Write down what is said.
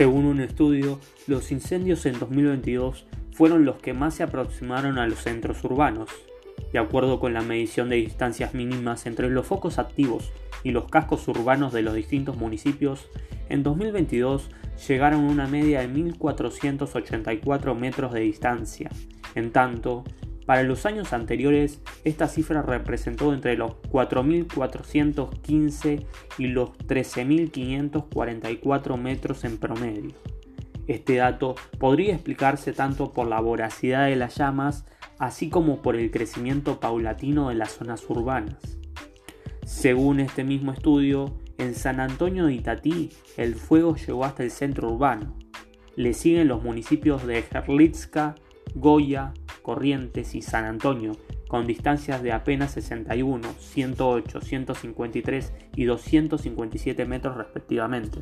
Según un estudio, los incendios en 2022 fueron los que más se aproximaron a los centros urbanos. De acuerdo con la medición de distancias mínimas entre los focos activos y los cascos urbanos de los distintos municipios, en 2022 llegaron a una media de 1.484 metros de distancia. En tanto, para los años anteriores, esta cifra representó entre los 4.415 y los 13.544 metros en promedio. Este dato podría explicarse tanto por la voracidad de las llamas, así como por el crecimiento paulatino de las zonas urbanas. Según este mismo estudio, en San Antonio de Itatí el fuego llegó hasta el centro urbano. Le siguen los municipios de Jerlitzka, Goya, Corrientes y San Antonio, con distancias de apenas 61, 108, 153 y 257 metros respectivamente.